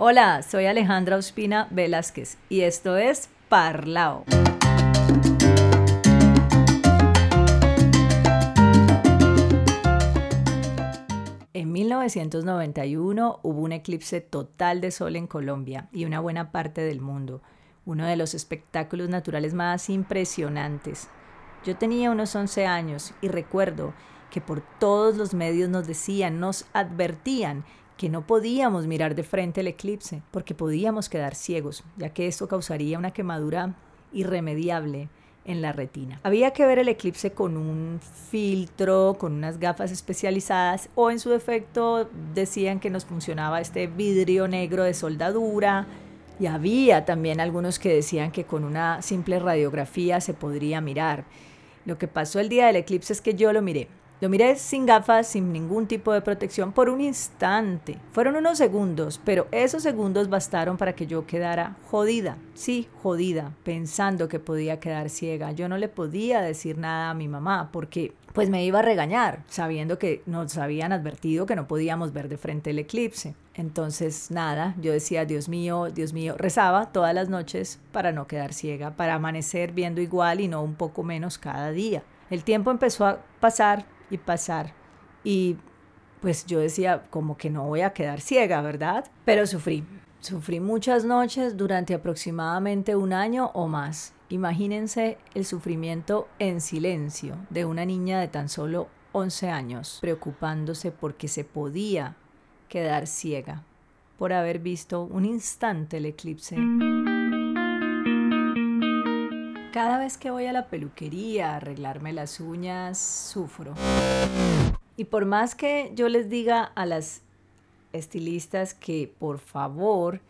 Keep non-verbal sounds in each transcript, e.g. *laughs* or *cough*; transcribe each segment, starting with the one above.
Hola, soy Alejandra Ospina Velázquez y esto es Parlao. En 1991 hubo un eclipse total de sol en Colombia y una buena parte del mundo, uno de los espectáculos naturales más impresionantes. Yo tenía unos 11 años y recuerdo que por todos los medios nos decían, nos advertían que no podíamos mirar de frente el eclipse porque podíamos quedar ciegos, ya que esto causaría una quemadura irremediable en la retina. Había que ver el eclipse con un filtro, con unas gafas especializadas o en su defecto decían que nos funcionaba este vidrio negro de soldadura y había también algunos que decían que con una simple radiografía se podría mirar. Lo que pasó el día del eclipse es que yo lo miré lo miré sin gafas, sin ningún tipo de protección, por un instante. Fueron unos segundos, pero esos segundos bastaron para que yo quedara jodida. Sí, jodida, pensando que podía quedar ciega. Yo no le podía decir nada a mi mamá porque pues me iba a regañar, sabiendo que nos habían advertido que no podíamos ver de frente el eclipse. Entonces, nada, yo decía, Dios mío, Dios mío, rezaba todas las noches para no quedar ciega, para amanecer viendo igual y no un poco menos cada día. El tiempo empezó a pasar, y pasar. Y pues yo decía, como que no voy a quedar ciega, ¿verdad? Pero sufrí. Sufrí muchas noches durante aproximadamente un año o más. Imagínense el sufrimiento en silencio de una niña de tan solo 11 años, preocupándose porque se podía quedar ciega por haber visto un instante el eclipse. Cada vez que voy a la peluquería a arreglarme las uñas, sufro. Y por más que yo les diga a las estilistas que por favor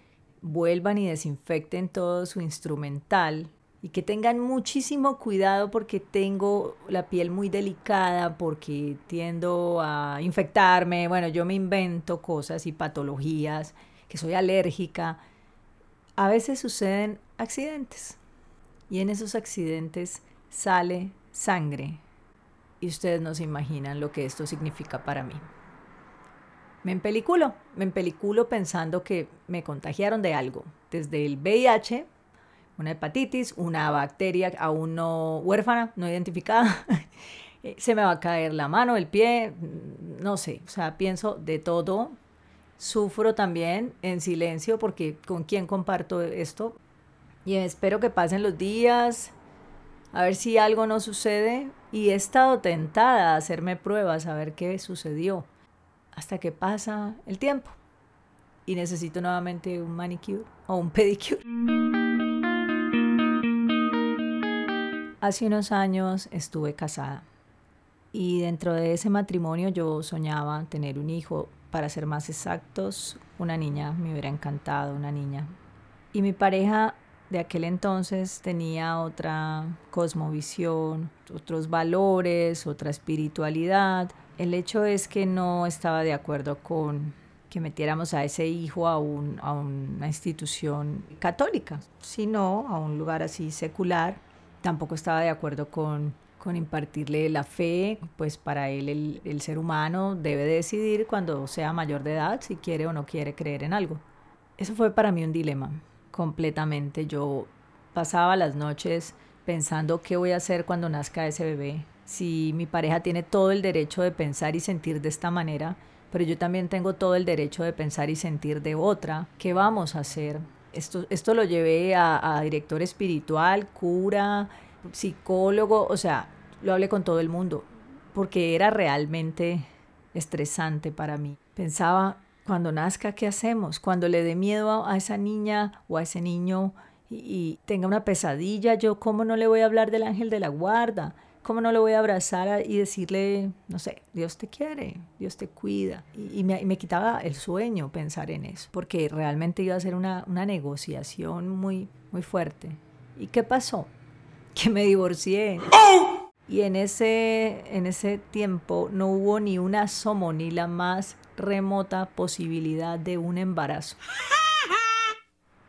vuelvan y desinfecten todo su instrumental y que tengan muchísimo cuidado porque tengo la piel muy delicada, porque tiendo a infectarme, bueno, yo me invento cosas y patologías, que soy alérgica, a veces suceden accidentes y en esos accidentes sale sangre. Y ustedes no se imaginan lo que esto significa para mí. Me empeliculo, me empeliculo pensando que me contagiaron de algo, desde el VIH, una hepatitis, una bacteria aún no huérfana, no identificada, *laughs* se me va a caer la mano, el pie, no sé, o sea, pienso de todo. Sufro también en silencio porque con quién comparto esto, y espero que pasen los días, a ver si algo no sucede. Y he estado tentada a hacerme pruebas, a ver qué sucedió, hasta que pasa el tiempo. Y necesito nuevamente un manicure o un *laughs* pedicure. Hace unos años estuve casada y dentro de ese matrimonio yo soñaba tener un hijo, para ser más exactos, una niña, me hubiera encantado una niña. Y mi pareja de aquel entonces tenía otra cosmovisión, otros valores, otra espiritualidad. El hecho es que no estaba de acuerdo con que metiéramos a ese hijo a, un, una institución católica, sino a un lugar así secular. Tampoco estaba de acuerdo con, con impartirle la fe, pues para él el ser humano debe decidir cuando sea mayor de edad si quiere o no quiere creer en algo. Eso fue para mí un dilema completamente. Yo pasaba las noches pensando qué voy a hacer cuando nazca ese bebé. Si mi pareja tiene todo el derecho de pensar y sentir de esta manera, pero yo también tengo todo el derecho de pensar y sentir de otra, ¿qué vamos a hacer? Esto, esto lo llevé a, a director espiritual, cura, psicólogo, o sea, lo hablé con todo el mundo, porque era realmente estresante para mí. Pensaba, cuando nazca, ¿qué hacemos? Cuando le dé miedo a, esa niña o a ese niño y, tenga una pesadilla, yo cómo no le voy a hablar del ángel de la guarda, cómo no le voy a abrazar y decirle, no sé, Dios te quiere, Dios te cuida. Y, me, quitaba el sueño pensar en eso, porque realmente iba a ser una, una negociación muy, muy fuerte. ¿Y qué pasó? Que me divorcié. Y en ese, en ese tiempo no hubo ni una asomo ni la más remota posibilidad de un embarazo. *laughs*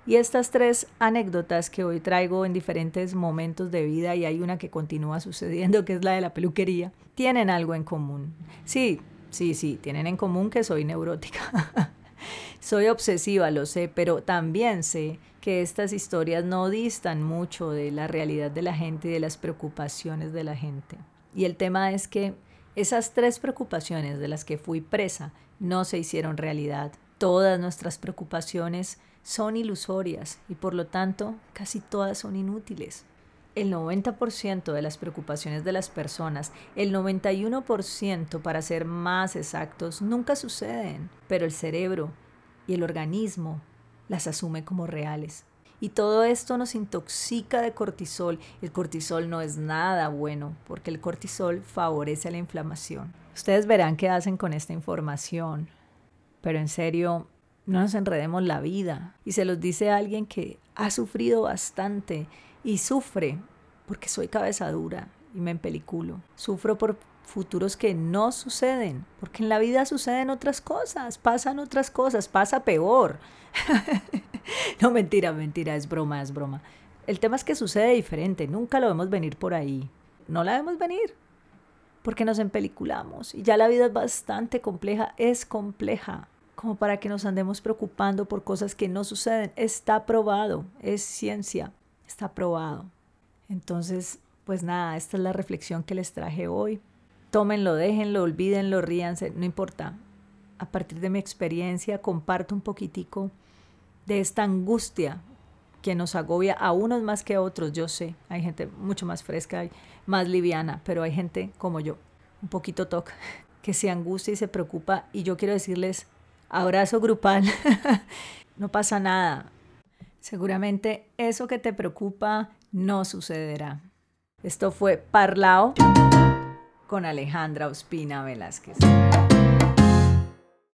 Y estas tres anécdotas que hoy traigo en diferentes momentos de vida y hay una que continúa sucediendo, que es la de la peluquería, tienen algo en común. Sí, sí, sí, tienen en común que soy neurótica. *laughs* Soy obsesiva, lo sé, pero también sé que estas historias no distan mucho de la realidad de la gente y de las preocupaciones de la gente. Y el tema es que esas tres preocupaciones de las que fui presa no se hicieron realidad. Todas nuestras preocupaciones son ilusorias y por lo tanto casi todas son inútiles. El 90% de las preocupaciones de las personas, el 91% para ser más exactos, nunca suceden, pero el cerebro y el organismo las asume como reales. Y todo esto nos intoxica de cortisol. El cortisol no es nada bueno porque el cortisol favorece la inflamación. Ustedes verán qué hacen con esta información. Pero en serio, no nos enredemos la vida. Y se los dice alguien que ha sufrido bastante y sufre porque soy cabeza dura y me empeliculo. Sufro por futuros que no suceden, porque en la vida suceden otras cosas, pasan otras cosas, pasa peor. *laughs* no, mentira, mentira, es broma, es broma. El tema es que sucede diferente, nunca lo vemos venir por ahí. No la vemos venir, porque nos empeliculamos. Y ya la vida es bastante compleja, es compleja, como para que nos andemos preocupando por cosas que no suceden. Está probado, es ciencia, está probado. Entonces, pues nada, esta es la reflexión que les traje hoy. Tómenlo, déjenlo, olvídenlo, ríanse, no importa. A partir de mi experiencia comparto un poquitico de esta angustia que nos agobia a unos más que a otros, yo sé, hay gente mucho más fresca, más liviana, pero hay gente como yo, un poquito toc, *laughs* que se angustia y se preocupa y yo quiero decirles, abrazo grupal, *laughs* no pasa nada, seguramente eso que te preocupa no sucederá. Esto fue Parlao con Alejandra Ospina Velázquez.